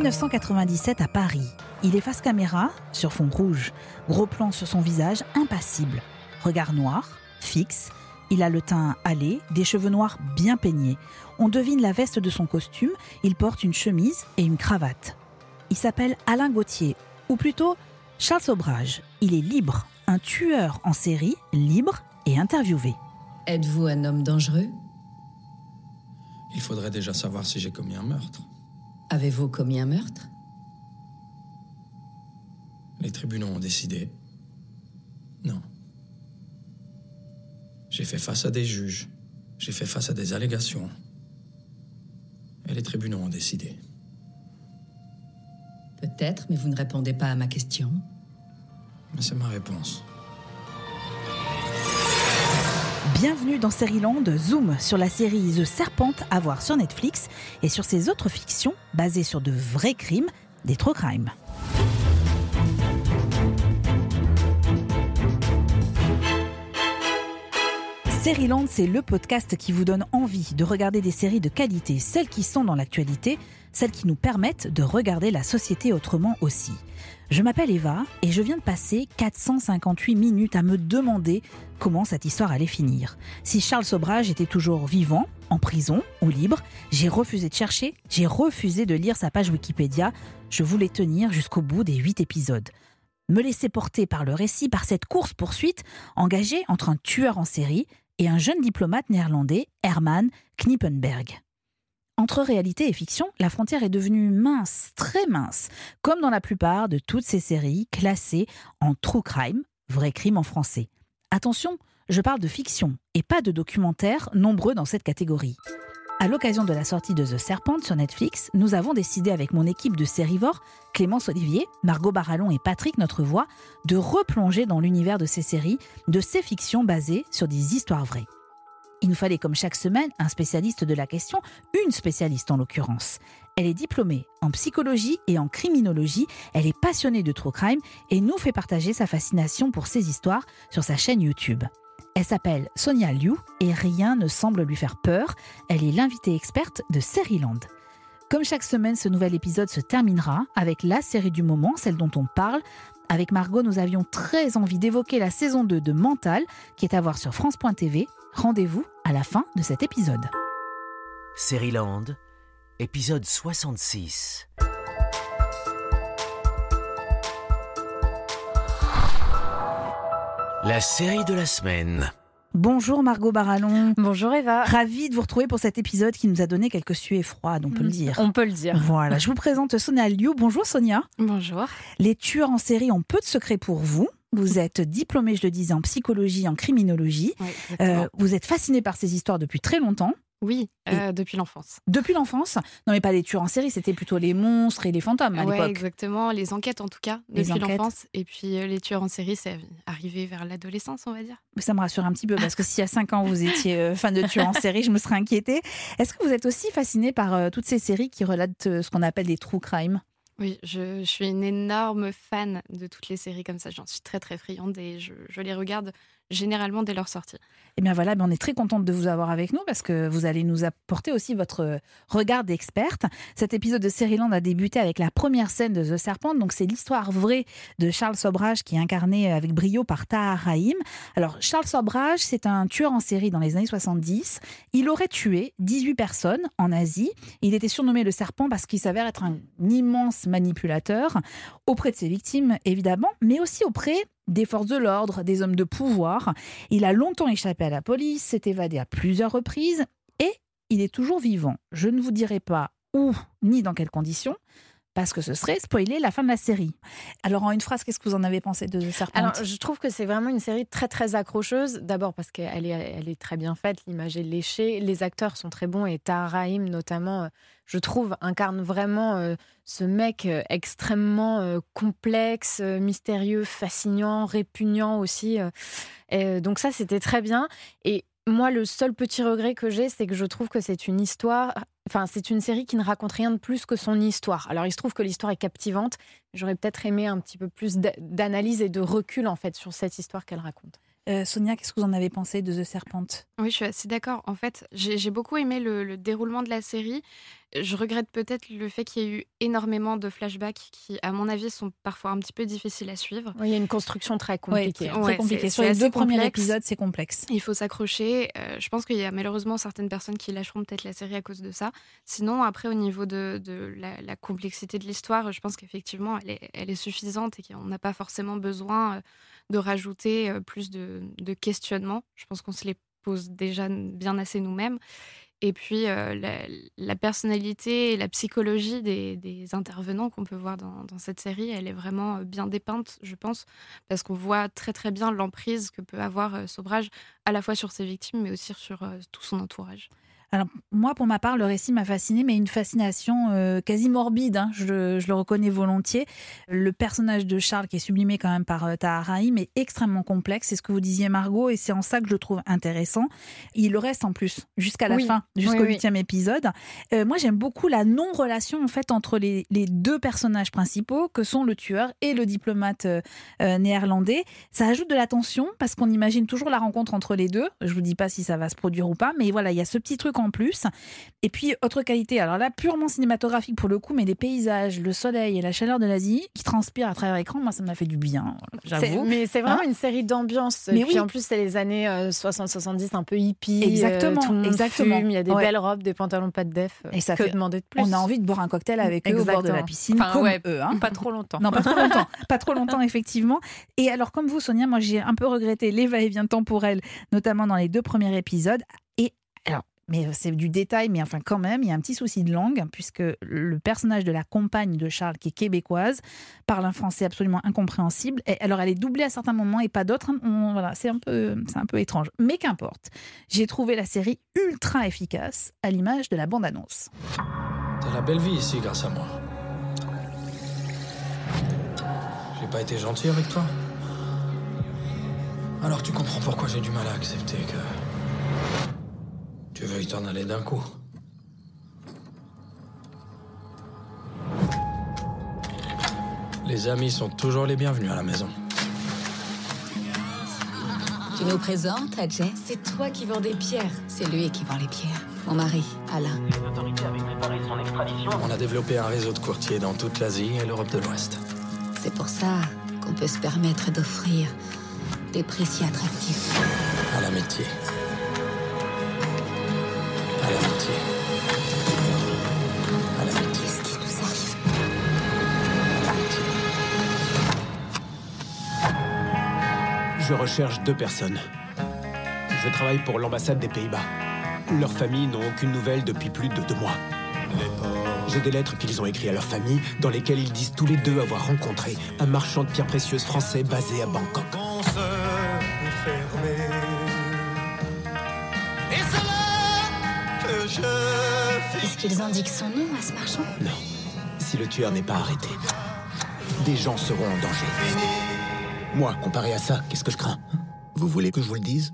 1997 à Paris. Il est face caméra, sur fond rouge. Gros plan sur son visage, impassible. Regard noir, fixe. Il a le teint hâlé, des cheveux noirs bien peignés. On devine la veste de son costume. Il porte une chemise et une cravate. Il s'appelle Alain Gauthier, ou plutôt Charles Sobrage. Il est libre, un tueur en série, libre et interviewé. Êtes-vous un homme dangereux? Il faudrait déjà savoir si j'ai commis un meurtre. Avez-vous commis un meurtre? Les tribunaux ont décidé. Non. J'ai fait face à des juges. J'ai fait face à des allégations. Et les tribunaux ont décidé. Peut-être, mais vous ne répondez pas à ma question. Mais c'est ma réponse. Bienvenue dans Land Zoom sur la série The Serpent à voir sur Netflix et sur ses autres fictions basées sur de vrais crimes, des true crimes. Land, c'est le podcast qui vous donne envie de regarder des séries de qualité, celles qui sont dans l'actualité, celles qui nous permettent de regarder la société autrement aussi. Je m'appelle Eva et je viens de passer 458 minutes à me demander comment cette histoire allait finir. Si Charles Sobrage était toujours vivant, en prison ou libre, j'ai refusé de chercher, j'ai refusé de lire sa page Wikipédia, je voulais tenir jusqu'au bout des huit épisodes. Me laisser porter par le récit, par cette course-poursuite engagée entre un tueur en série et un jeune diplomate néerlandais, Herman Knippenberg. Entre réalité et fiction, la frontière est devenue mince, très mince, comme dans la plupart de toutes ces séries classées en true crime, vrai crime en français. Attention, je parle de fiction et pas de documentaires nombreux dans cette catégorie. À l'occasion de la sortie de The Serpent sur Netflix, nous avons décidé avec mon équipe de Sérivore, Clémence Olivier, Margot Barallon et Patrick Notre Voix, de replonger dans l'univers de ces séries, de ces fictions basées sur des histoires vraies. Il nous fallait comme chaque semaine un spécialiste de la question, une spécialiste en l'occurrence. Elle est diplômée en psychologie et en criminologie, elle est passionnée de true crime et nous fait partager sa fascination pour ces histoires sur sa chaîne YouTube. Elle s'appelle Sonia Liu et rien ne semble lui faire peur. Elle est l'invitée experte de Land. Comme chaque semaine, ce nouvel épisode se terminera avec la série du moment, celle dont on parle. Avec Margot, nous avions très envie d'évoquer la saison 2 de Mental, qui est à voir sur France.tv Rendez-vous à la fin de cet épisode. Land, épisode 66. La série de la semaine. Bonjour Margot Barallon. Bonjour Eva. Ravie de vous retrouver pour cet épisode qui nous a donné quelques suées froides, on peut le mm, dire. On peut le dire. Voilà, je vous présente Sonia Liu. Bonjour Sonia. Bonjour. Les tueurs en série ont peu de secrets pour vous. Vous êtes diplômée, je le disais, en psychologie, en criminologie. Euh, vous êtes fascinée par ces histoires depuis très longtemps. Oui, euh, depuis l'enfance. Depuis l'enfance Non, mais pas des tueurs en série, c'était plutôt les monstres et les fantômes à l'époque. exactement. Les enquêtes, en tout cas, depuis l'enfance. Et puis euh, les tueurs en série, c'est arrivé vers l'adolescence, on va dire. Ça me rassure un petit peu, parce que si à 5 ans, vous étiez fan de tueurs en série, je me serais inquiétée. Est-ce que vous êtes aussi fascinée par toutes ces séries qui relatent ce qu'on appelle des true crime? Oui, je, suis une énorme fan de toutes les séries comme ça. J'en suis très très friande et je, je les regarde généralement dès leur sortie. Eh bien voilà, ben, on est très contente de vous avoir avec nous parce que vous allez nous apporter aussi votre regard d'experte. Cet épisode de Land a débuté avec la première scène de The Serpent. Donc c'est l'histoire vraie de Charles Sobrage qui est incarné avec brio par Tahar Rahim. Alors Charles Sobrage, c'est un tueur en série dans les années 70. Il aurait tué 18 personnes en Asie. Il était surnommé le Serpent parce qu'il s'avère être un immense manipulateur auprès de ses victimes évidemment, mais aussi auprès des forces de l'ordre, des hommes de pouvoir. Il a longtemps échappé à la police, s'est évadé à plusieurs reprises et il est toujours vivant. Je ne vous dirai pas où ni dans quelles conditions, parce que ce serait spoiler la fin de la série. Alors en une phrase, qu'est-ce que vous en avez pensé de The Serpent Alors je trouve que c'est vraiment une série très très accrocheuse. D'abord parce qu'elle est, elle est très bien faite, l'image est léchée, les acteurs sont très bons et Tahar Rahim notamment, euh, je trouve, incarne vraiment euh, ce mec euh, extrêmement complexe, mystérieux, fascinant, répugnant aussi. donc ça c'était très bien. Et moi, le seul petit regret que j'ai, c'est que je trouve que c'est une histoire, enfin, c'est une série qui ne raconte rien de plus que son histoire. Alors, il se trouve que l'histoire est captivante. J'aurais peut-être aimé un petit peu plus d'analyse et de recul, en fait, sur cette histoire qu'elle raconte. Euh, Sonia, qu'est-ce que vous en avez pensé de The Serpent? Oui, je suis assez d'accord. En fait, j'ai beaucoup aimé le, déroulement de la série. Je regrette peut-être le fait qu'il y ait eu énormément de flashbacks qui, à mon avis, sont parfois un petit peu difficiles à suivre. Oui, il y a une construction très compliquée. très compliquée. Sur les deux premiers épisodes, c'est complexe. Il faut s'accrocher. Euh, je pense qu'il y a malheureusement certaines personnes qui lâcheront peut-être la série à cause de ça. Sinon, après, au niveau de, de la, complexité de l'histoire, je pense qu'effectivement, elle est, elle est, suffisante et qu'on n'a pas forcément besoin euh, de rajouter euh, plus de, de questionnements. Je pense qu'on se les pose déjà bien assez nous-mêmes. Et puis la, la, personnalité et la psychologie des, intervenants qu'on peut voir dans, cette série, elle est vraiment bien dépeinte, je pense, parce qu'on voit très très bien l'emprise que peut avoir Sobrage à la fois sur ses victimes, mais aussi sur tout son entourage. Alors, moi, pour ma part, le récit m'a fasciné, mais une fascination euh, quasi morbide, hein, je, le reconnais volontiers. Le personnage de Charles, qui est sublimé quand même par euh, Taharaïm, est extrêmement complexe, c'est ce que vous disiez, Margot, et c'est en ça que je le trouve intéressant. Il le reste en plus, jusqu'à la fin, jusqu'au huitième épisode. Euh, moi, j'aime beaucoup la non-relation, en fait, entre les, deux personnages principaux, que sont le tueur et le diplomate néerlandais. Ça ajoute de la tension, parce qu'on imagine toujours la rencontre entre les deux. Je vous dis pas si ça va se produire ou pas, mais voilà, il y a ce petit truc en plus. Et puis, autre qualité, alors là, purement cinématographique pour le coup, mais les paysages, le soleil et la chaleur de l'Asie qui transpirent à travers l'écran, moi, ça m'a fait du bien, j'avoue. Mais c'est vraiment hein une série d'ambiance. Mais puis en plus, c'est les années 60-70, euh, un peu hippie. Euh, exactement, exactement. il y a des belles robes, des pantalons pas de def. Et ça que fait... demander de plus On a envie de boire un cocktail avec eux au bord de la piscine, comme eux. Hein. Pas trop longtemps. Non, pas trop longtemps. pas trop longtemps, effectivement. Et alors, comme vous, Sonia, moi, j'ai un peu regretté les va-et-vient temporels, notamment dans les deux premiers épisodes. Et alors, mais euh, c'est du détail, mais enfin quand même, il y a un petit souci de langue, puisque le personnage de la compagne de Charles, qui est québécoise, parle un français absolument incompréhensible. Alors elle est doublée à certains moments et pas d'autres. Voilà, c'est un peu, c'est un peu étrange. Mais qu'importe. J'ai trouvé la série ultra efficace, à l'image de la bande-annonce. T'as la belle vie ici grâce à moi. J'ai pas été gentil avec toi. Alors tu comprends pourquoi j'ai du mal à accepter que tu veux y t'en aller d'un coup? Les amis sont toujours les bienvenus à la maison. Tu nous présentes, Adjay? C'est toi qui vends des pierres. C'est lui qui vend les pierres. Mon mari, Alain. Les autorités avaient préparé son extradition. On a développé un réseau de courtiers dans toute l'Asie et l'Europe de l'Ouest. C'est pour ça qu'on peut se permettre d'offrir des prix si attractifs. À l'amitié l'amitié. Je recherche deux personnes. Je travaille pour l'ambassade des Pays-Bas. Leurs familles n'ont aucune nouvelle depuis plus de deux mois. J'ai des lettres qu'ils ont écrites à leur famille dans lesquelles ils disent tous les deux avoir rencontré un marchand de pierres précieuses français basé à Bangkok. Est-ce qu'ils indiquent son nom à ce marchand? Non. Si le tueur n'est pas arrêté, des gens seront en danger. Moi, comparé à ça, qu'est-ce que je crains Vous voulez que je vous le dise?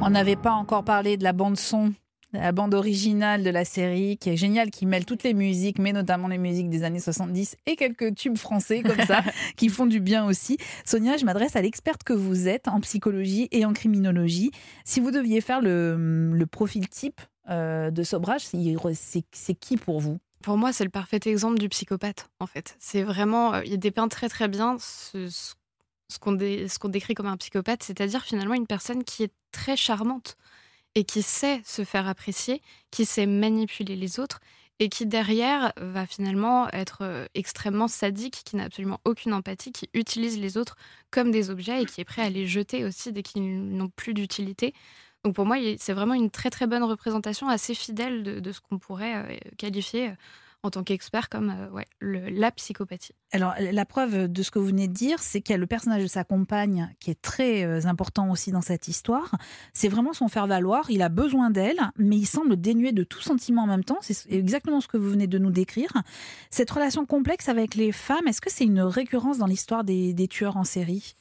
On n'avait pas encore parlé de la bande son la bande originale de la série qui est géniale, qui mêle toutes les musiques, mais notamment les musiques des années 70 et quelques tubes français comme ça, qui font du bien aussi. Sonia, je m'adresse à l'experte que vous êtes en psychologie et en criminologie. Si vous deviez faire le, profil type euh, de Sobrage, c'est qui pour vous? Pour moi, c'est le parfait exemple du psychopathe, en fait. C'est vraiment, euh, il dépeint très très bien ce, qu'on décrit comme un psychopathe, c'est-à-dire finalement une personne qui est très charmante, et qui sait se faire apprécier, qui sait manipuler les autres et qui derrière va finalement être euh, extrêmement sadique, qui n'a absolument aucune empathie, qui utilise les autres comme des objets et qui est prêt à les jeter aussi dès qu'ils n'ont plus d'utilité. Donc pour moi, c'est vraiment une très très bonne représentation, assez fidèle de, ce qu'on pourrait euh, qualifier euh, en tant qu'expert comme euh, ouais, la psychopathie. Alors, la preuve de ce que vous venez de dire, c'est qu'il y a le personnage de sa compagne qui est très euh, important aussi dans cette histoire. C'est vraiment son faire-valoir. Il a besoin d'elle, mais il semble dénué de tout sentiment en même temps. C'est exactement ce que vous venez de nous décrire. Cette relation complexe avec les femmes, est-ce que c'est une récurrence dans l'histoire des, des tueurs en série?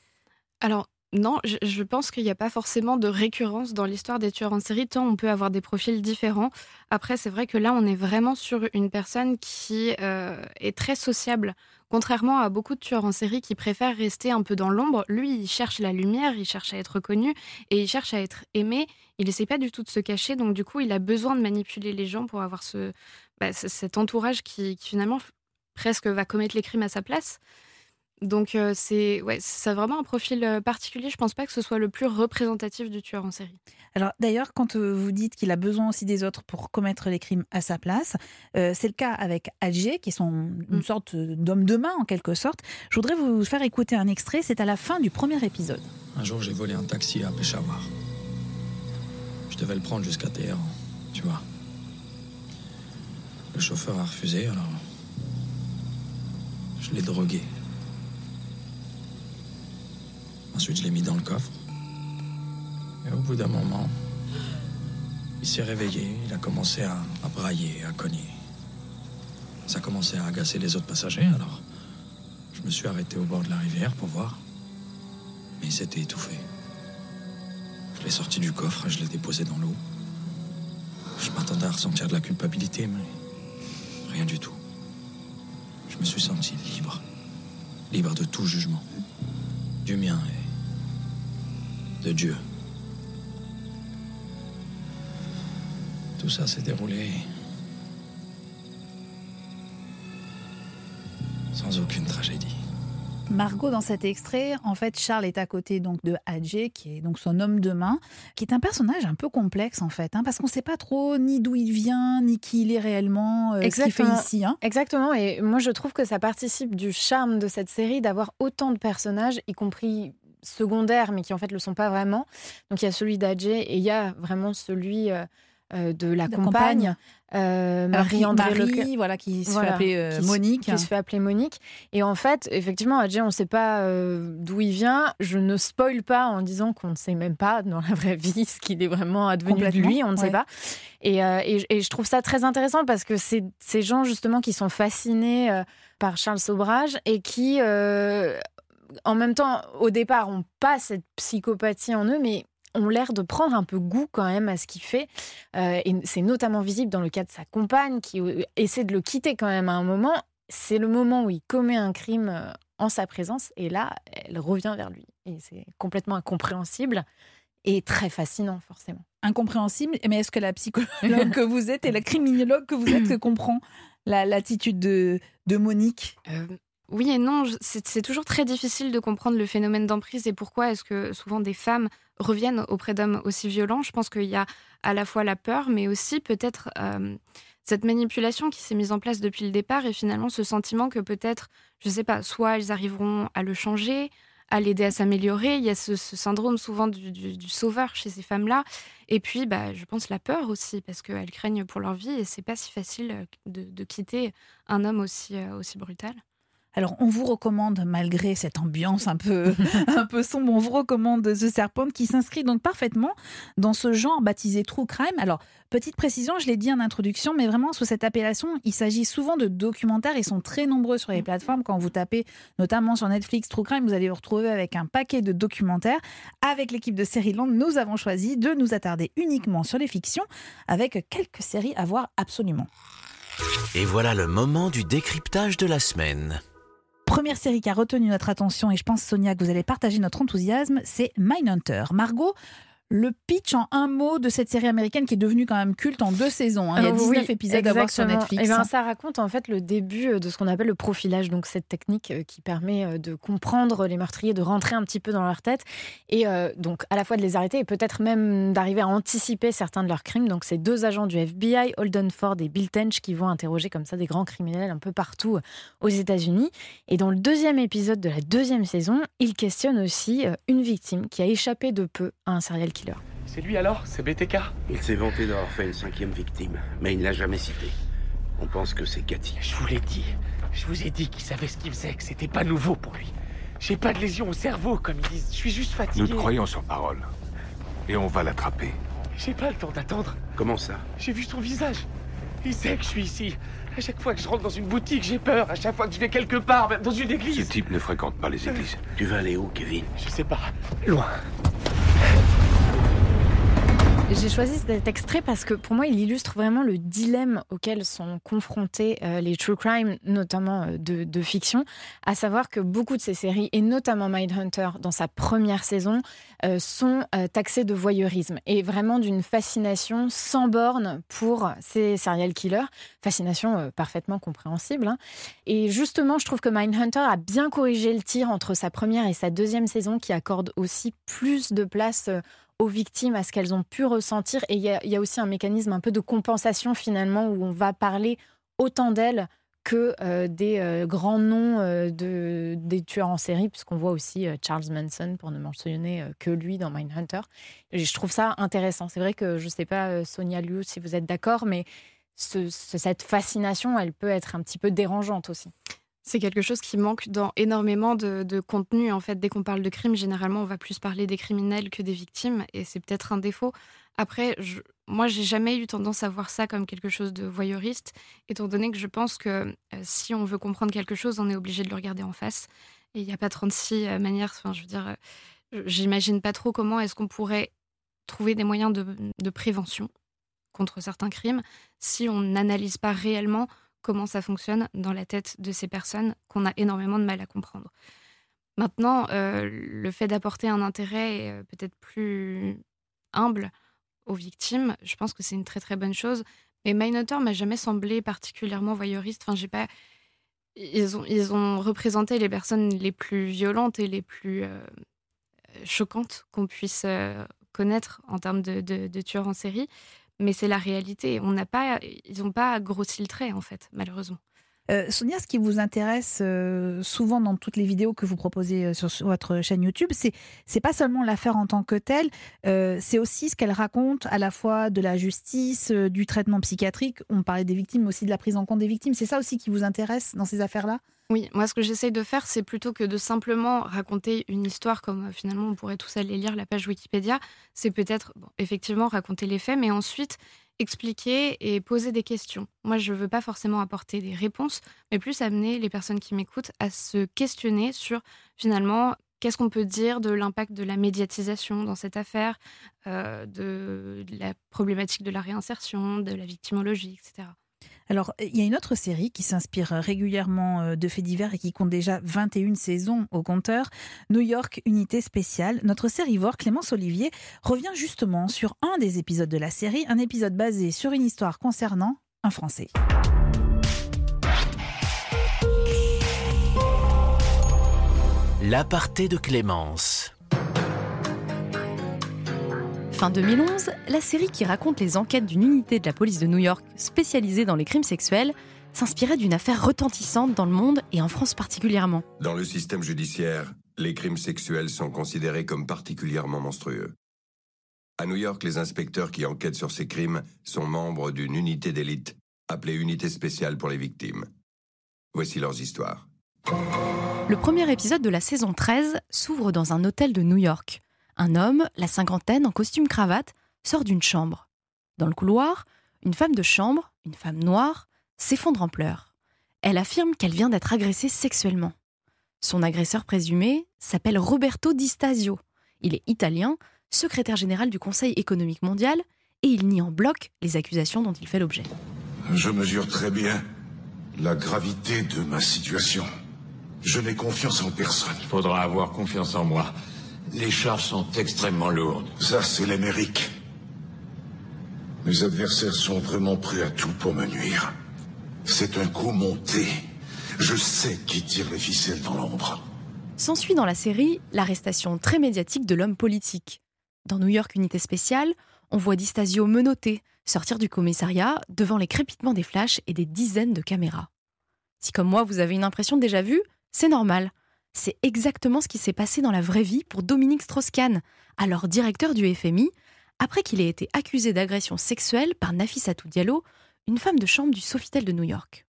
Alors, non, je, pense qu'il n'y a pas forcément de récurrence dans l'histoire des tueurs en série, tant on peut avoir des profils différents. Après, c'est vrai que là, on est vraiment sur une personne qui euh, est très sociable Contrairement à beaucoup de tueurs en série qui préfèrent rester un peu dans l'ombre, lui, il cherche la lumière, il cherche à être connu et il cherche à être aimé. Il essaie pas du tout de se cacher, donc du coup, il a besoin de manipuler les gens pour avoir ce, bah, cet entourage qui finalement presque va commettre les crimes à sa place. Donc euh, c'est ouais, ça vraiment un profil euh, particulier. Je pense pas que ce soit le plus représentatif du tueur en série. Alors d'ailleurs, quand euh, vous dites qu'il a besoin aussi des autres pour commettre les crimes à sa place, c'est le cas avec Adjé, qui est son, une mm. sorte d'homme de main en quelque sorte. Je voudrais vous faire écouter un extrait. C'est à la fin du premier épisode. Un jour, j'ai volé un taxi à Peshawar. Je devais le prendre jusqu'à Téhéran, tu vois. Le chauffeur a refusé, alors je l'ai drogué. Ensuite, je l'ai mis dans le coffre. Et au bout d'un moment, il s'est réveillé, il a commencé à, brailler, à cogner. Ça commençait à agacer les autres passagers, alors je me suis arrêté au bord de la rivière pour voir. Mais il s'était étouffé. Je l'ai sorti du coffre et je l'ai déposé dans l'eau. Je m'attendais à ressentir de la culpabilité, mais rien du tout. Je me suis senti libre. Libre de tout jugement. Du mien de Dieu. Tout ça s'est déroulé sans aucune tragédie. Margot, dans cet extrait, en fait, Charles est à côté donc de Hadjé, qui est donc son homme de main, qui est un personnage un peu complexe en fait, hein, parce qu'on ne sait pas trop ni d'où il vient, ni qui il est réellement, euh, ce qu'il fait ici. Hein. Exactement, et moi je trouve que ça participe du charme de cette série d'avoir autant de personnages, y compris secondaires, mais qui en fait le sont pas vraiment. Donc il y a celui d'Adjé et il y a vraiment celui euh, euh, de la, compagne, euh, Marie-André voilà, qui se fait appeler Monique. Qui se fait appeler Monique. Et en fait, effectivement, Adjé, on ne sait pas d'où il vient. Je ne spoil pas en disant qu'on ne sait même pas dans la vraie vie ce qu'il est vraiment advenu de lui, on ne sait pas. Et, et, je trouve ça très intéressant parce que c'est ces gens justement qui sont fascinés par Charles Sobrage et qui en même temps, au départ, ont pas cette psychopathie en eux, mais ont l'air de prendre un peu goût quand même à ce qu'il fait. Euh, et c'est notamment visible dans le cas de sa compagne qui euh, essaie de le quitter quand même à un moment. C'est le moment où il commet un crime euh, en sa présence et là, elle revient vers lui. Et c'est complètement incompréhensible et très fascinant forcément. Incompréhensible, mais est-ce que la psychologue que vous êtes et la criminologue que vous êtes comprend l'attitude de, de Monique? Oui et non, c'est toujours très difficile de comprendre le phénomène d'emprise et pourquoi est-ce que souvent des femmes reviennent auprès d'hommes aussi violents. Je pense qu'il y a à la fois la peur, mais aussi peut-être euh, cette manipulation qui s'est mise en place depuis le départ et finalement ce sentiment que peut-être, je ne sais pas, soit elles arriveront à le changer, à l'aider à s'améliorer. Il y a ce, syndrome souvent du, sauveur chez ces femmes-là. Et puis, bah, je pense la peur aussi, parce qu'elles craignent pour leur vie et c'est pas si facile de, de, quitter un homme aussi, euh, aussi brutal. Alors, on vous recommande, malgré cette ambiance un peu, un peu sombre, on vous recommande The Serpent qui s'inscrit donc parfaitement dans ce genre baptisé True Crime. Alors, petite précision, je l'ai dit en introduction, mais vraiment sous cette appellation, il s'agit souvent de documentaires. Ils sont très nombreux sur les plateformes. Quand vous tapez notamment sur Netflix True Crime, vous allez vous retrouver avec un paquet de documentaires. Avec l'équipe de Land, nous avons choisi de nous attarder uniquement sur les fictions avec quelques séries à voir absolument. Et voilà le moment du décryptage de la semaine. Première série qui a retenu notre attention, et je pense, Sonia, que vous allez partager notre enthousiasme, c'est Mindhunter. Margot, le pitch en un mot de cette série américaine qui est devenue quand même culte en deux saisons. Hein. Il y a 19 épisodes à voir sur Netflix. Et eh ben, ça raconte en fait le début euh, de ce qu'on appelle le profilage, donc cette technique euh, qui permet euh, de comprendre les meurtriers, de rentrer un petit peu dans leur tête et donc à la fois de les arrêter et peut-être même d'arriver à anticiper certains de leurs crimes. Donc c'est deux agents du FBI, Holden Ford et Bill Tench, qui vont interroger comme ça des grands criminels un peu partout aux États-Unis. Et dans le deuxième épisode de la deuxième saison, ils questionnent aussi une victime qui a échappé de peu à un serial c'est lui alors C'est BTK Il s'est vanté d'avoir fait une cinquième victime, mais il ne l'a jamais cité. On pense que c'est Cathy. Je vous l'ai dit. Je vous ai dit qu'il savait ce qu'il faisait, que c'était pas nouveau pour lui. J'ai pas de lésion au cerveau, comme ils disent. Je suis juste fatigué. Nous te croyons sur parole. Et on va l'attraper. J'ai pas le temps d'attendre. Comment ça? J'ai vu son visage. Il sait que je suis ici. À chaque fois que je rentre dans une boutique, j'ai peur. À chaque fois que je vais quelque part, même dans une église. Ce type ne fréquente pas les églises. Tu vas aller où, Kevin? Je sais pas. Loin. J'ai choisi cet extrait parce que pour moi, il illustre vraiment le dilemme auquel sont confrontés euh, les true crime, notamment euh, de, fiction, à savoir que beaucoup de ces séries, et notamment Mindhunter dans sa première saison, euh, sont taxées de voyeurisme et vraiment d'une fascination sans borne pour ces serial killers, fascination parfaitement compréhensible. Hein. Et justement, je trouve que Mindhunter a bien corrigé le tir entre sa première et sa deuxième saison, qui accorde aussi plus de place aux victimes, à ce qu'elles ont pu ressentir. Et il y, a aussi un mécanisme un peu de compensation finalement où on va parler autant d'elles que euh, des euh, grands noms euh, de, des tueurs en série, puisqu'on voit aussi Charles Manson, pour ne mentionner que lui dans Mindhunter. Et je trouve ça intéressant. C'est vrai que je ne sais pas, Sonia Liu, si vous êtes d'accord, mais ce, cette fascination, elle peut être un petit peu dérangeante aussi. C'est quelque chose qui manque dans énormément de, contenu. En fait, dès qu'on parle de crime, généralement, on va plus parler des criminels que des victimes, et c'est peut-être un défaut. Après, moi, j'ai jamais eu tendance à voir ça comme quelque chose de voyeuriste, étant donné que je pense que euh, si on veut comprendre quelque chose, on est obligé de le regarder en face. Et il n'y a pas 36 euh, manières. Enfin, je veux dire, euh, j'imagine pas trop comment est-ce qu'on pourrait trouver des moyens de prévention contre certains crimes si on n'analyse pas réellement comment ça fonctionne dans la tête de ces personnes qu'on a énormément de mal à comprendre. Maintenant, euh, le fait d'apporter un intérêt euh, peut-être plus humble aux victimes, je pense que c'est une très très bonne chose. Mais Mindhunter m'a jamais semblé particulièrement voyeuriste. Enfin, j'ai pas. Ils ont, ils ont représenté les personnes les plus violentes et les plus euh, choquantes qu'on puisse connaître en termes de, de, tueurs en série. Mais c'est la réalité. On n'a pas, ils n'ont pas grossi le trait, en fait, malheureusement. Euh, Sonia, ce qui vous intéresse euh, souvent dans toutes les vidéos que vous proposez euh, sur, votre chaîne YouTube, c'est c'est pas seulement l'affaire en tant que telle, c'est aussi ce qu'elle raconte à la fois de la justice, du traitement psychiatrique. On parlait des victimes, mais aussi de la prise en compte des victimes. C'est ça aussi qui vous intéresse dans ces affaires-là? Oui, moi ce que j'essaye de faire, c'est plutôt que de simplement raconter une histoire comme finalement on pourrait tous aller lire la page Wikipédia, c'est peut-être effectivement raconter les faits, mais ensuite expliquer et poser des questions. Moi, je ne veux pas forcément apporter des réponses, mais plus amener les personnes qui m'écoutent à se questionner sur finalement qu'est-ce qu'on peut dire de l'impact de la médiatisation dans cette affaire, euh, de la problématique de la réinsertion, de la victimologie, etc. Alors, il y a une autre série qui s'inspire régulièrement de faits divers et qui compte déjà 21 saisons au compteur, New York Unité Spéciale. Notre sérivore, Clémence Olivier, revient justement sur un des épisodes de la série, un épisode basé sur une histoire concernant un Français. L'aparté de Clémence. Fin 2011, la série qui raconte les enquêtes d'une unité de la police de New York spécialisée dans les crimes sexuels s'inspirait d'une affaire retentissante dans le monde et en France particulièrement. Dans le système judiciaire, les crimes sexuels sont considérés comme particulièrement monstrueux. À New York, les inspecteurs qui enquêtent sur ces crimes sont membres d'une unité d'élite appelée Unité spéciale pour les victimes. Voici leurs histoires. Le premier épisode de la saison 13 s'ouvre dans un hôtel de New York. Un homme, la cinquantaine, en costume cravate, sort d'une chambre. Dans le couloir, une femme de chambre, une femme noire, s'effondre en pleurs. Elle affirme qu'elle vient d'être agressée sexuellement. Son agresseur présumé s'appelle Roberto Di Stasio. Il est italien, secrétaire général du Conseil économique mondial, et il nie en bloc les accusations dont il fait l'objet. Je mesure très bien la gravité de ma situation. Je n'ai confiance en personne. Il faudra avoir confiance en moi. Les charges sont extrêmement lourdes. Ça, c'est l'Amérique. Mes adversaires sont vraiment prêts à tout pour me nuire. C'est un coup monté. Je sais qui tire les ficelles dans l'ombre. S'ensuit dans la série l'arrestation très médiatique de l'homme politique. Dans New York Unité Spéciale, on voit Distasio menotté sortir du commissariat devant les crépitements des flashs et des dizaines de caméras. Si comme moi vous avez une impression déjà vue, c'est normal. C'est exactement ce qui s'est passé dans la vraie vie pour Dominique Strauss-Kahn, alors directeur du FMI, après qu'il ait été accusé d'agression sexuelle par Nafissatou Diallo, une femme de chambre du Sofitel de New York.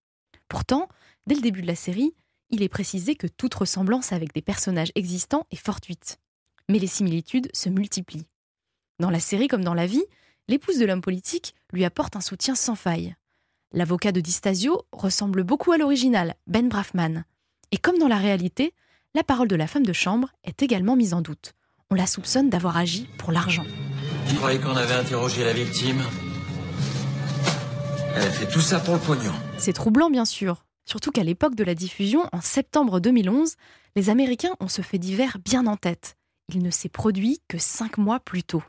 Pourtant, dès le début de la série, il est précisé que toute ressemblance avec des personnages existants est fortuite. Mais les similitudes se multiplient. Dans la série comme dans la vie, l'épouse de l'homme politique lui apporte un soutien sans faille. L'avocat de Distasio ressemble beaucoup à l'original, Ben Brafman. Et comme dans la réalité, la parole de la femme de chambre est également mise en doute. On la soupçonne d'avoir agi pour l'argent. Je croyais qu'on avait interrogé la victime? Elle a fait tout ça pour le pognon. C'est troublant, bien sûr. Surtout qu'à l'époque de la diffusion, en septembre 2011, les Américains ont ce fait divers bien en tête. Il ne s'est produit que cinq mois plus tôt.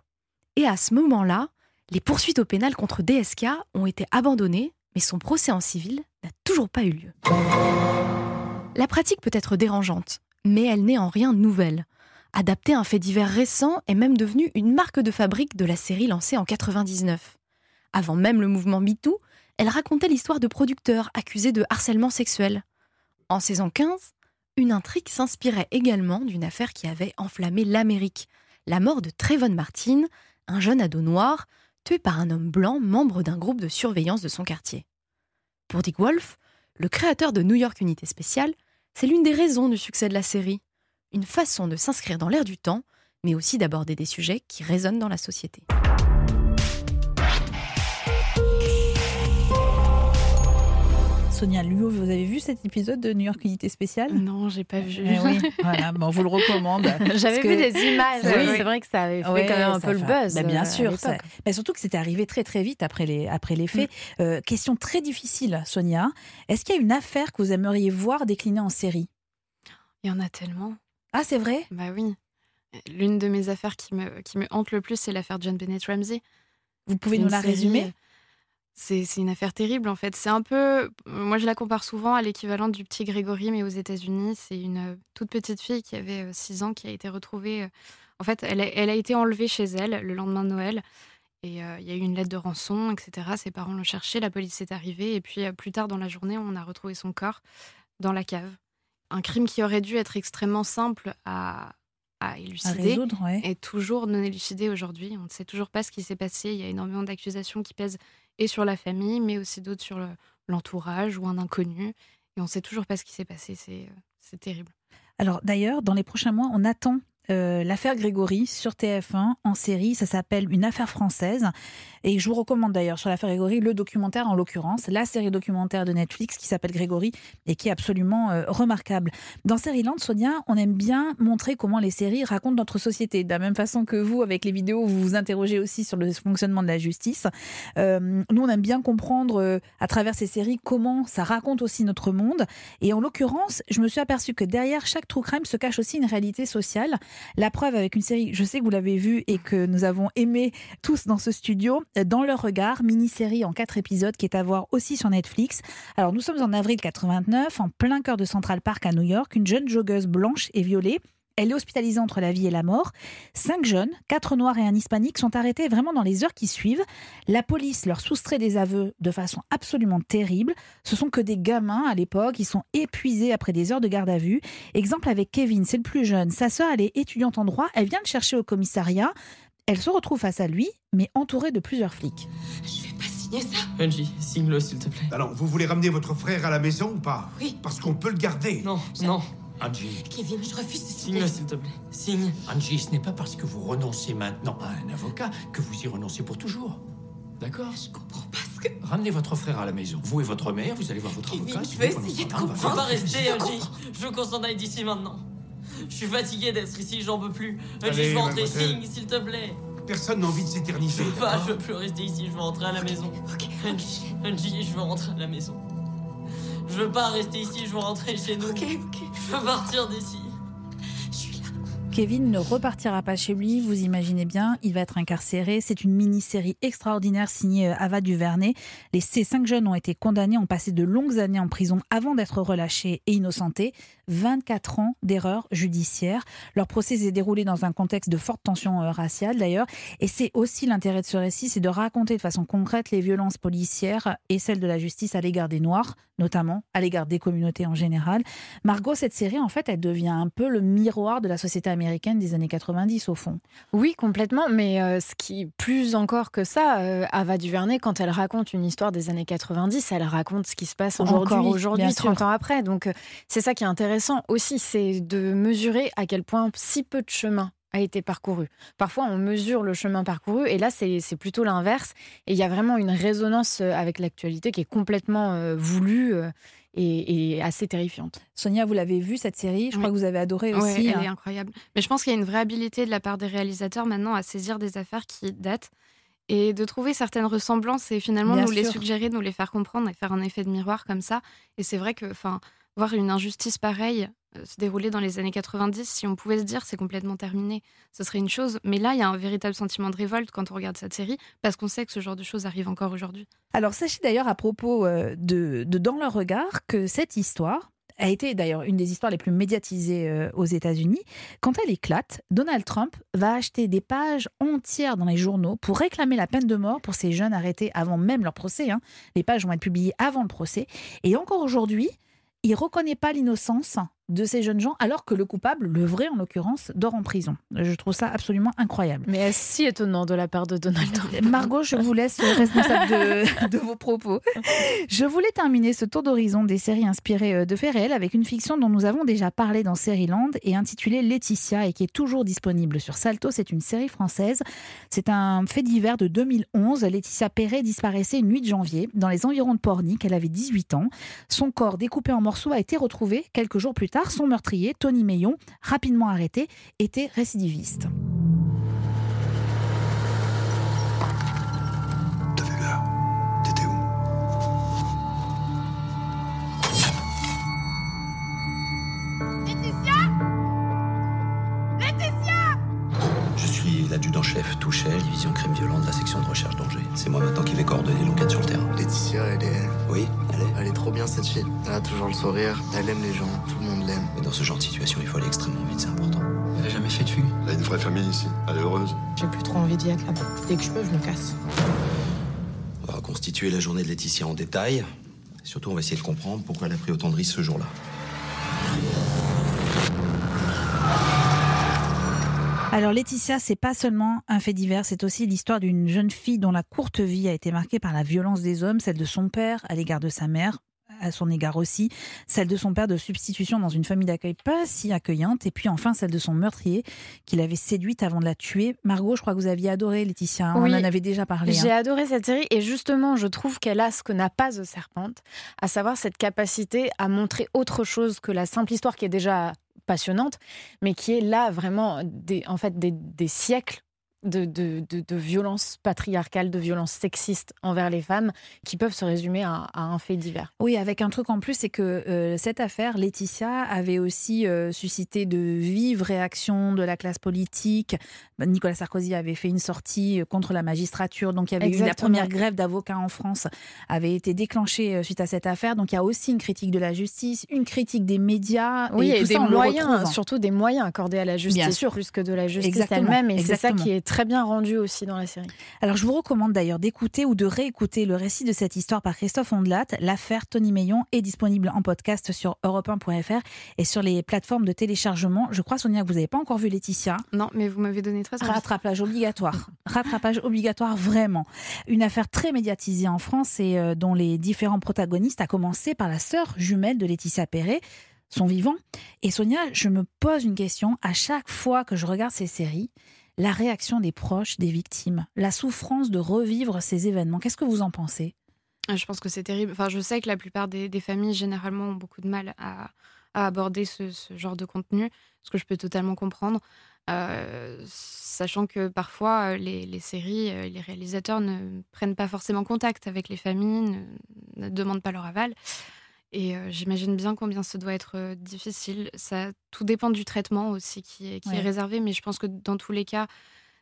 Et à ce moment-là, les poursuites au pénal contre DSK ont été abandonnées, mais son procès en civil n'a toujours pas eu lieu. La pratique peut être dérangeante, mais elle n'est en rien nouvelle. Adapter un fait divers récent est même devenu une marque de fabrique de la série lancée en 99. Avant même le mouvement MeToo, elle racontait l'histoire de producteurs accusés de harcèlement sexuel. En saison 15, une intrigue s'inspirait également d'une affaire qui avait enflammé l'Amérique, la mort de Trayvon Martin, un jeune ado noir tué par un homme blanc membre d'un groupe de surveillance de son quartier. Pour Dick Wolf, le créateur de New York Unité Spéciale, c'est l'une des raisons du succès de la série, une façon de s'inscrire dans l'air du temps, mais aussi d'aborder des sujets qui résonnent dans la société. Sonia Luo, vous avez vu cet épisode de New York Unité Spéciale? Non, j'ai pas vu. Eh oui, voilà, bon, on vous le recommande. J'avais vu des images. Oui. C'est vrai que ça avait fait Ouais, quand même un peu le buzz. Bah, bien euh, sûr, ça- mais surtout que c'était arrivé très très vite après les, après les faits. Euh, question très difficile, Sonia. Est-ce qu'il y a une affaire que vous aimeriez voir déclinée en série? Il y en a tellement. Ah, c'est vrai? Bah oui. L'une de mes affaires qui me, qui me hante le plus, c'est l'affaire John Bennett Ramsey. Vous pouvez nous la série, résumer? C'est, une affaire terrible en fait. C'est un peu. Moi je la compare souvent à l'équivalent du petit Grégory, mais aux États-Unis. C'est une euh, toute petite fille qui avait 6 ans qui a été retrouvée. euh, En fait, elle a, elle a été enlevée chez elle le lendemain de Noël. Et euh, il y a eu une lettre de rançon, etc. Ses parents l'ont cherchée, la police est arrivée. Et puis euh, plus tard dans la journée, on a retrouvé son corps dans la cave. Un crime qui aurait dû être extrêmement simple à, à élucider résoudre, ouais. est toujours non élucidé aujourd'hui. On ne sait toujours pas ce qui s'est passé. Il y a énormément d'accusations qui pèsent et sur la famille, mais aussi d'autres sur le- l'entourage ou un inconnu. Et on ne sait toujours pas ce qui s'est passé. Euh, c'est terrible. Alors d'ailleurs, dans les prochains mois, on attend euh, l'affaire Grégory sur TF1 en série. Ça s'appelle Une affaire française. Et je vous recommande d'ailleurs sur l'affaire Grégory le documentaire en l'occurrence, la série documentaire de Netflix qui s'appelle Grégory et qui est absolument euh, remarquable. Dans Série-Land, Sonia, on aime bien montrer comment les séries racontent notre société. De la même façon que vous, avec les vidéos, vous vous interrogez aussi sur le fonctionnement de la justice. Euh, nous, on aime bien comprendre à travers ces séries comment ça raconte aussi notre monde. Et en l'occurrence, je me suis aperçue que derrière chaque true crime se cache aussi une réalité sociale. La preuve avec une série, je sais que vous l'avez vue et que nous avons aimé tous dans ce studio, euh, Dans leur regard, mini-série en quatre épisodes qui est à voir aussi sur Netflix. Alors nous sommes en avril 89, en plein cœur de Central Park à New York. Une jeune joggeuse blanche est violée. Elle est hospitalisée entre la vie et la mort. Cinq jeunes, quatre noirs et un hispanique, sont arrêtés vraiment dans les heures qui suivent. La police leur soustrait des aveux de façon absolument terrible. Ce sont que des gamins à l'époque, ils sont épuisés après des heures de garde à vue. Exemple avec Kevin, c'est le plus jeune. Sa sœur, elle est étudiante en droit, elle vient le chercher au commissariat. Elle se retrouve face à lui, mais entourée de plusieurs flics. signer ça Angie, signe-le s'il te plaît. Alors, vous voulez ramener votre frère à la maison ou pas? Oui. Parce qu'on peut le garder. Non, non. Angie, Kevin, je refuse de signer. Signe-le s'il te plaît. Signe. Angie, ce n'est pas parce que vous renoncez maintenant à un avocat que vous y renoncez pour toujours. D'accord Je comprends pas ce que. Ramenez votre frère à la maison. Vous et votre mère, vous allez voir votre Kevin, avocat. je vais essayer de parle, Je veux pas rester, Je Angie. Je veux qu'on s'en aille d'ici maintenant. Je suis fatigué d'être ici, j'en peux plus. Angie, je veux rentrer, mademoiselle. signe, s'il te plaît. Personne n'a envie de Je s'éterniser. veux pas, je veux plus rester ici, je veux rentrer à la maison. Angie, Angie, je veux rentrer à la maison. Je veux pas rester ici, je veux rentrer chez nous. Je veux partir d'ici. Kevin ne repartira pas chez lui, vous imaginez bien, il va être incarcéré. C'est une mini-série extraordinaire signée euh, Ava Duvernay. Les, ces cinq jeunes ont été condamnés, ont passé de longues années en prison avant d'être relâchés et innocentés. 24 ans d'erreurs judiciaires. Leur procès s'est déroulé dans un contexte de forte tension euh, raciale d'ailleurs. Et c'est aussi l'intérêt de ce récit, c'est de raconter de façon concrète les violences policières et celles de la justice à l'égard des Noirs, notamment à l'égard des communautés en général. Margot, cette série, en fait, elle devient un peu le miroir de la société américaine des années 90 au fond. Oui, complètement. Mais euh, ce qui, plus encore que ça, euh, Ava Duvernay, quand elle raconte une histoire des années 90, elle raconte ce qui se passe Aujourd'hui, aujourd'hui, sûr. 30 ans après. Donc, euh, c'est ça qui est intéressant aussi, c'est de mesurer à quel point si peu de chemin a été parcouru. Parfois, on mesure le chemin parcouru et là, c'est c'est plutôt l'inverse. Et il y a vraiment une résonance euh, avec l'actualité qui est complètement euh, voulue. Et, et assez terrifiante. Sonia, vous l'avez vue cette série Je crois que vous avez adoré Ouais, aussi. elle hein. est incroyable. Mais je pense qu'il y a une vraie habilité de la part des réalisateurs maintenant à saisir des affaires qui datent et de trouver certaines ressemblances et finalement Bien nous les suggérer, nous les faire comprendre et faire un effet de miroir comme ça. Et c'est vrai que, enfin, voir une injustice pareille euh, se dérouler dans les années 90, si on pouvait se dire c'est complètement terminé, ce serait une chose. Mais là, il y a un véritable sentiment de révolte quand on regarde cette série parce qu'on sait que ce genre de choses arrive encore aujourd'hui. Alors sachez d'ailleurs à propos euh, de, Dans leur regard que cette histoire a été d'ailleurs une des histoires les plus médiatisées euh, aux États-Unis. Quand elle éclate, Donald Trump va acheter des pages entières dans les journaux pour réclamer la peine de mort pour ces jeunes arrêtés avant même leur procès. hein. Les pages vont être publiées avant le procès. Et encore aujourd'hui, il reconnaît pas l'innocence de ces jeunes gens, alors que le coupable, le vrai en l'occurrence, dort en prison. Je trouve ça absolument incroyable. Mais si étonnant de la part de Donald Trump Margot, je vous laisse responsable de, de vos propos. Je voulais terminer ce tour d'horizon des séries inspirées euh, de faits réels avec une fiction dont nous avons déjà parlé dans Série-Land et intitulée Laetitia et qui est toujours disponible sur Salto. C'est une série française. C'est un fait divers de 2011. Laetitia Perret disparaissait une nuit de janvier dans les environs de Pornic. Elle avait 18 ans. Son corps découpé en morceaux a été retrouvé quelques jours plus tard. Son meurtrier, Tony Meillon, rapidement arrêté, était récidiviste. L'adjudant-chef Touchel, division crime violent de la section de recherche d'Angers. C'est moi maintenant qui vais coordonner l'enquête sur le terrain. Laetitia, elle est. Oui, elle est. Elle est trop bien cette fille. Elle a toujours le sourire, elle aime les gens, tout le monde l'aime. Mais dans ce genre de situation, il faut aller extrêmement vite, c'est important. Elle a jamais fait de fugue Elle a une vraie famille ici. Elle est heureuse. J'ai plus trop envie d'y être là-bas. Dès que je peux, je me casse. On va reconstituer la journée de Laetitia en détail. Surtout, on va essayer de comprendre pourquoi elle a pris autant de risques ce jour-là. Alors Laetitia, c'est pas seulement un fait divers, c'est aussi l'histoire d'une jeune fille dont la courte vie a été marquée par la violence des hommes, celle de son père à l'égard de sa mère, à son égard aussi, celle de son père de substitution dans une famille d'accueil pas si accueillante, et puis enfin celle de son meurtrier qui l'avait séduite avant de la tuer. Margot, je crois que vous aviez adoré Laetitia, hein, Oui. on en avait déjà parlé. J'ai hein. adoré cette série et justement, je trouve qu'elle a ce que n'a pas The Serpent, à savoir cette capacité à montrer autre chose que la simple histoire qui est déjà passionnante, mais qui est là vraiment des, en fait des, des siècles de, de, de, de violence patriarcale, de violence sexiste envers les femmes, qui peuvent se résumer à, à un fait divers. Oui, avec un truc en plus, c'est que euh, cette affaire, Laetitia, avait aussi euh, suscité de vives réactions de la classe politique. Nicolas Sarkozy avait fait une sortie euh, contre la magistrature, donc il y avait eu la première grève d'avocats en France avait été déclenchée suite à cette affaire. Donc il y a aussi une critique de la justice, une critique des médias, Oui, et, tout des ça, moyens, surtout des moyens accordés à la justice, Bien sûr. plus que de la justice elle-même. Et c'est ça qui est très bien rendu aussi dans la série. Alors, je vous recommande d'ailleurs d'écouter ou de réécouter le récit de cette histoire par Christophe Ondelat. L'affaire Tony Meillon est disponible en podcast sur europe1.fr et sur les plateformes de téléchargement. Je crois, Sonia, que vous n'avez pas encore vu Laetitia. Non, mais vous m'avez donné très envie. Rattrapage obligatoire. Rattrapage obligatoire, vraiment. Une affaire très médiatisée en France et euh, dont les différents protagonistes, à commencer par la sœur jumelle de Laetitia Perret, sont vivants. Et Sonia, je me pose une question à chaque fois que je regarde ces séries. La réaction des proches des victimes, la souffrance de revivre ces événements. Qu'est-ce que vous en pensez? Ah, Je pense que c'est terrible. Enfin, je sais que la plupart des, familles, généralement, ont beaucoup de mal à, aborder ce, genre de contenu, ce que je peux totalement comprendre. Euh, sachant que parfois, euh, les, séries, euh, les réalisateurs ne prennent pas forcément contact avec les familles, ne demandent pas leur aval. Et euh, j'imagine bien combien ça doit être euh, difficile. Ça, tout dépend du traitement aussi qui est, qui est Ouais. réservé, mais je pense que dans tous les cas,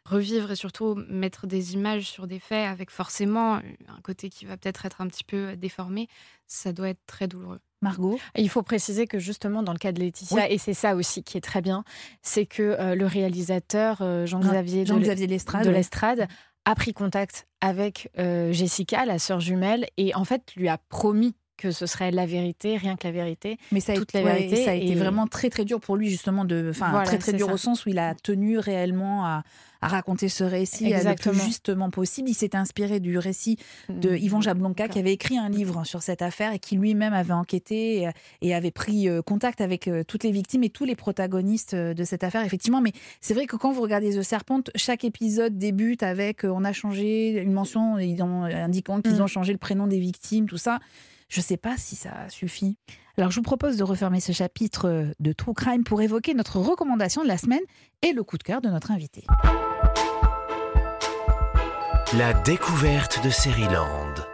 revivre et surtout mettre des images sur des faits avec forcément un côté qui va peut-être être un petit peu déformé, ça doit être très douloureux. Margot? Il faut préciser que justement dans le cas de Laetitia, Oui. et c'est ça aussi qui est très bien, c'est que euh, le réalisateur euh, Jean-Xavier Lestrade, de l'Estrade a pris contact avec euh, Jessica, la sœur jumelle, et en fait lui a promis que ce serait la vérité, rien que la vérité, Mais ça a, toute été, la ouais, vérité. ça a été et- vraiment très très dur pour lui justement de, enfin Voilà, très très dur ça. au sens où il a tenu réellement à, à raconter ce récit le plus justement possible. Il s'est inspiré du récit de Mm. Yvon Jablonka qui avait écrit un livre sur cette affaire et qui lui-même avait enquêté et, avait pris euh, contact avec euh, toutes les victimes et tous les protagonistes euh, de cette affaire effectivement. Mais c'est vrai que quand vous regardez The Serpent, chaque épisode débute avec on a changé une mention indiquant qu'ils Mm. ont changé le prénom des victimes, tout ça. Je ne sais pas si ça suffit. Alors je vous propose de refermer ce chapitre de True Crime pour évoquer notre recommandation de la semaine et le coup de cœur de notre invité. La découverte de Seriland.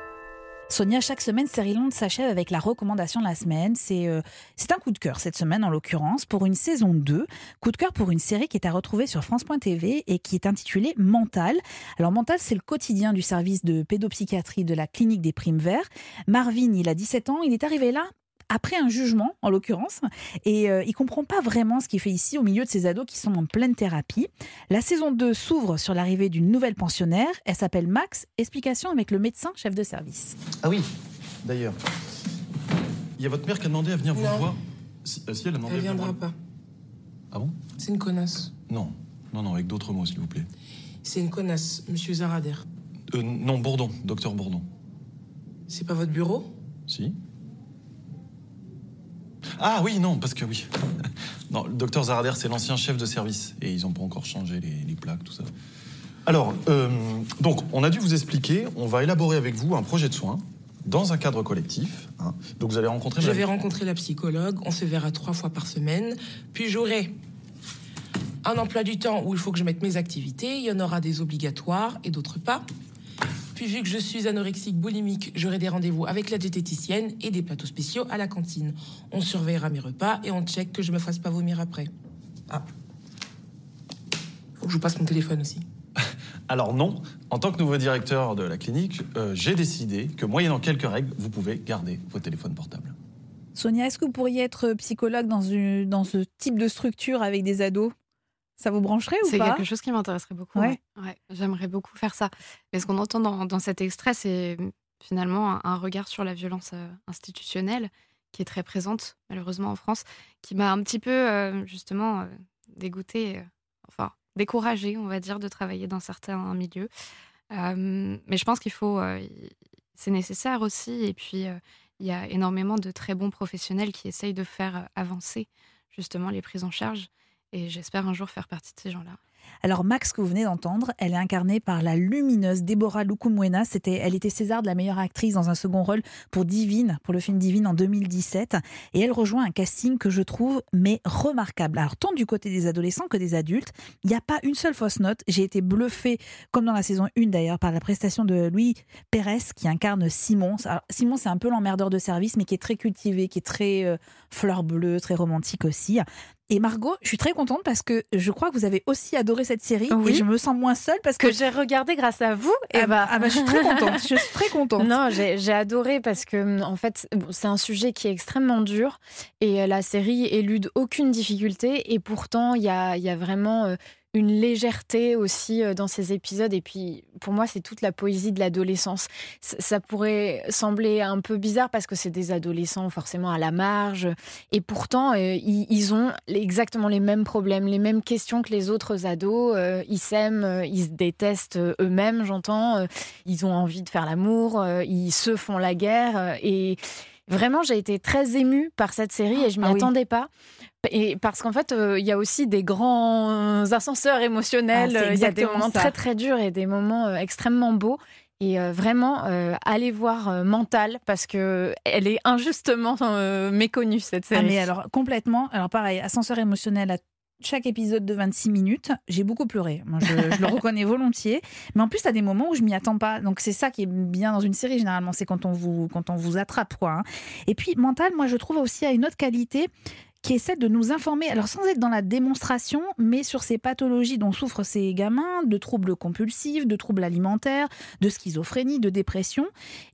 Sonia, chaque semaine, Seriland s'achève avec la recommandation de la semaine. C'est euh, un coup de cœur cette semaine, en l'occurrence, pour une saison 2. Coup de cœur pour une série qui est à retrouver sur France.tv et qui est intitulée Mental. Alors, Mental, c'est le quotidien du service de pédopsychiatrie de la clinique des Primes Verts. Marvin, il a 17 ans. Il est arrivé là après un jugement, en l'occurrence, et euh, il comprend pas vraiment ce qu'il fait ici au milieu de ces ados qui sont en pleine thérapie. La saison 2 s'ouvre sur l'arrivée d'une nouvelle pensionnaire. Elle s'appelle Max. Explication avec le médecin chef de service. Ah oui, d'ailleurs. Il y a votre mère qui a demandé à venir vous voir. Si, euh, si, elle a demandé Elle à venir viendra pas. Ah bon? C'est une connasse. Non, non, non, avec d'autres mots, s'il vous plaît. C'est une connasse, monsieur Zarader. Euh, non, Bourdon, docteur Bourdon. C'est pas votre bureau? Si Ah oui, non, parce que oui. non, le docteur Zarader, c'est l'ancien chef de service. Et ils n'ont pas encore changé les, les plaques, tout ça. Alors, euh, donc, on a dû vous expliquer, on va élaborer avec vous un projet de soins dans un cadre collectif. hein. Donc, vous allez rencontrer... Je vais rencontrer la psychologue, on se verra trois fois par semaine, puis j'aurai un emploi du temps où il faut que je mette mes activités, il y en aura des obligatoires et d'autres pas. Puis vu que je suis anorexique boulimique, j'aurai des rendez-vous avec la diététicienne et des plateaux spéciaux à la cantine. On surveillera mes repas et on check que je me fasse pas vomir après. Ah. Faut que je vous passe mon téléphone aussi. Alors non, en tant que nouveau directeur de la clinique, euh, j'ai décidé que moyennant quelques règles, vous pouvez garder vos téléphones portables. Sonia, est-ce que vous pourriez être psychologue dans, une, dans ce type de structure avec des ados? Ça vous brancherait ou C'est pas quelque chose qui m'intéresserait beaucoup. Ouais. ouais. Ouais, J'aimerais beaucoup faire ça. Mais ce qu'on entend dans, dans cet extrait, c'est finalement un, un regard sur la violence euh, institutionnelle qui est très présente, malheureusement, en France, qui m'a un petit peu, euh, justement, euh, dégoûtée, euh, enfin, découragée, on va dire, de travailler dans certains milieux. Mais je pense qu'il faut. c'est nécessaire aussi. Et puis, il y a énormément de très bons professionnels qui essayent de faire avancer, justement, les prises en charge. Et j'espère un jour faire partie de ces gens-là. Alors Max, que vous venez d'entendre, elle est incarnée par la lumineuse Deborah Lukumwena. C'était, elle était César de la meilleure actrice dans un second rôle pour Divine, pour le film Divine en 2017. Et elle rejoint un casting que je trouve mais remarquable. Alors tant du côté des adolescents que des adultes, il n'y a pas une seule fausse note. J'ai été bluffée, comme dans la saison 1 d'ailleurs, par la prestation de Louis Pérez qui incarne Simon. Alors, Simon, c'est un peu l'emmerdeur de service, mais qui est très cultivé, qui est très euh, fleur bleue, très romantique aussi. Et Margot, je suis très contente parce que je crois que vous avez aussi adoré cette série Oui. et je me sens moins seule parce que, que j'ai regardé grâce à vous. Ah Et bah- ah bah, je suis très contente. Je suis très contente. Non, j'ai adoré parce que en fait, bon, c'est un sujet qui est extrêmement dur et euh, la série élude aucune difficulté et pourtant il y a, y a vraiment euh, une légèreté aussi euh, dans ces épisodes et puis pour moi c'est toute la poésie de l'adolescence. Ça pourrait sembler un peu bizarre parce que c'est des adolescents forcément à la marge et pourtant euh, ils, ont exactement les mêmes problèmes, les mêmes questions que les autres ados. Euh, ils s'aiment, ils se détestent eux-mêmes, j'entends. Ils ont envie de faire l'amour, ils se font la guerre et Vraiment, j'ai été très émue par cette série et je m'y Ah oui. attendais pas. Et parce qu'en fait, euh, il y a aussi des grands ascenseurs émotionnels. Ah, Il y a des moments ça. très très durs et des moments euh, extrêmement beaux. Et euh, vraiment, allez voir Mental parce que elle est injustement méconnue cette série. Ah mais alors complètement. Alors pareil, ascenseur émotionnel à chaque épisode de 26 minutes, j'ai beaucoup pleuré. Moi, je, je le reconnais volontiers. Mais en plus, tu as des moments où je m'y attends pas. Donc, c'est ça qui est bien dans une série, généralement. C'est quand on vous, quand on vous attrape, quoi. hein. Et puis, Mental, moi, je trouve aussi à une autre qualité qui celle de nous informer, alors sans être dans la démonstration, mais sur ces pathologies dont souffrent ces gamins, de troubles compulsifs, de troubles alimentaires, de schizophrénie, de dépression.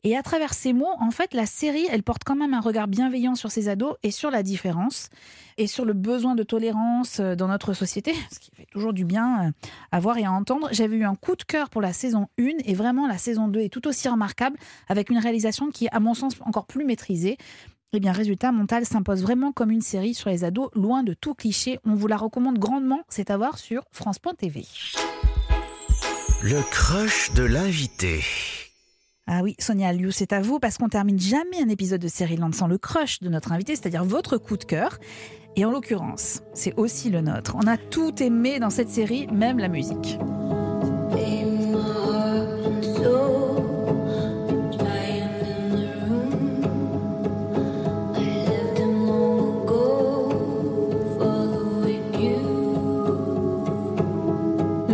Et à travers ces mots, en fait, la série, elle porte quand même un regard bienveillant sur ces ados et sur la différence et sur le besoin de tolérance euh, dans notre société, ce qui fait toujours du bien euh, à voir et à entendre. J'avais eu un coup de cœur pour la saison 1 et vraiment la saison 2 est tout aussi remarquable avec une réalisation qui est à mon sens encore plus maîtrisée. Eh bien, résultat, Montal s'impose vraiment comme une série sur les ados, loin de tout cliché. On vous la recommande grandement, c'est à voir sur France.tv. Le crush de l'invité. Ah oui, Sonia Liu, c'est à vous parce qu'on termine jamais un épisode de Série Land sans le crush de notre invité, c'est-à-dire votre coup de cœur. Et en l'occurrence, c'est aussi le nôtre. On a tout aimé dans cette série, même la musique.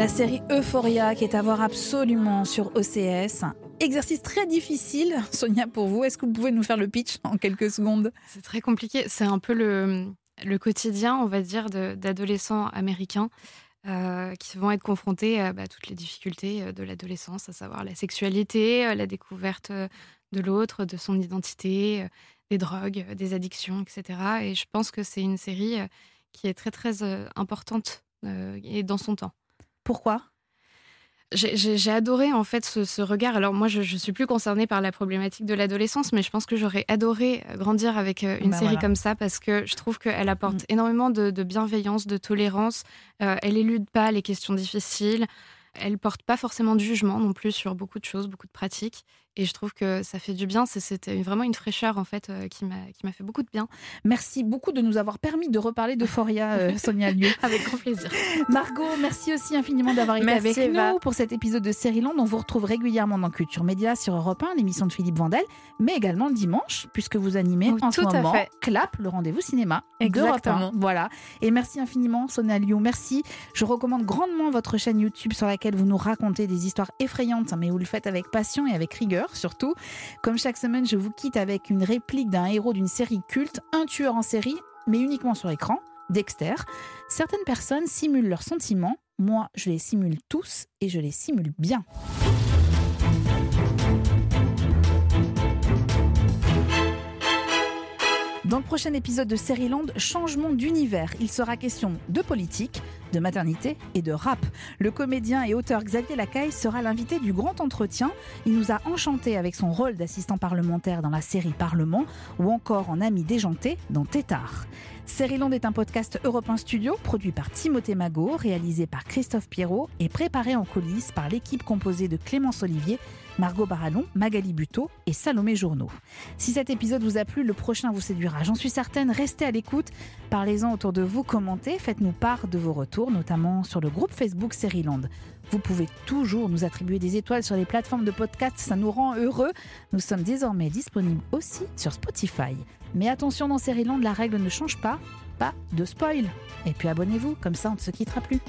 Série Euphoria qui est à voir absolument sur OCS. Exercice très difficile, Sonia, pour vous. Est-ce que vous pouvez nous faire le pitch en quelques secondes? C'est très compliqué. C'est un peu le, quotidien, on va dire, d'adolescents américains euh, qui vont être confrontés à bah, toutes les difficultés euh, de l'adolescence, à savoir la sexualité, euh, la découverte euh, de l'autre, de son identité, euh, des drogues, euh, des addictions, etc. Et je pense que c'est une série euh, qui est très, très euh, importante euh, et dans son temps. Pourquoi? J'ai adoré en fait ce, ce regard. Alors moi, je, je suis plus concernée par la problématique de l'adolescence, mais je pense que j'aurais adoré euh, grandir avec euh, une Bah série voilà. comme ça parce que je trouve qu'elle apporte Mm. énormément de, de bienveillance, de tolérance. Euh, elle élude pas les questions difficiles. Elle porte pas forcément de jugement non plus sur beaucoup de choses, beaucoup de pratiques. Et je trouve que ça fait du bien. C'était vraiment une fraîcheur en fait euh, qui m'a qui m'a fait beaucoup de bien. Merci beaucoup de nous avoir permis de reparler d'Euphoria, euh, Sonia Liu. Avec grand plaisir. Margot, merci aussi infiniment d'avoir été Merci, avec Eva. nous pour cet épisode de Série Land. On vous retrouve régulièrement dans Culture Média sur Europe 1, l'émission de Philippe Vandel, mais également le dimanche, puisque vous animez Oh, en ce tout moment fait. Clap, le rendez-vous cinéma d'Europe 1. Exactement. Voilà. Et merci infiniment, Sonia Liu. Merci. Je recommande grandement votre chaîne YouTube sur laquelle vous nous racontez des histoires effrayantes, mais vous le faites avec passion et avec rigueur surtout. Comme chaque semaine, je vous quitte avec une réplique d'un héros d'une série culte, un tueur en série, mais uniquement sur écran, Dexter. Certaines personnes simulent leurs sentiments. Moi, je les simule tous et je les simule bien. Dans le prochain épisode de Land, changement d'univers. Il sera question de politique, de maternité et de rap. Le comédien et auteur Xavier Lacaille sera l'invité du grand entretien. Il nous a enchantés avec son rôle d'assistant parlementaire dans la série Parlement ou encore en ami déjanté dans Tétard. Land est un podcast Europe 1 Studio produit par Timothée Magot, réalisé par Christophe Pierrot et préparé en coulisses par l'équipe composée de Clémence Olivier, Margot Barallon, Magali Buteau et Salomé Journeau. Si cet épisode vous a plu, le prochain vous séduira. J'en suis certaine, restez à l'écoute, parlez-en autour de vous, commentez, faites-nous part de vos retours, notamment sur le groupe Facebook Seriland. Vous pouvez toujours nous attribuer des étoiles sur les plateformes de podcast, ça nous rend heureux. Nous sommes désormais disponibles aussi sur Spotify. Mais attention dans Seriland, la règle ne change pas, pas de spoil. Et puis abonnez-vous, comme ça on ne se quittera plus.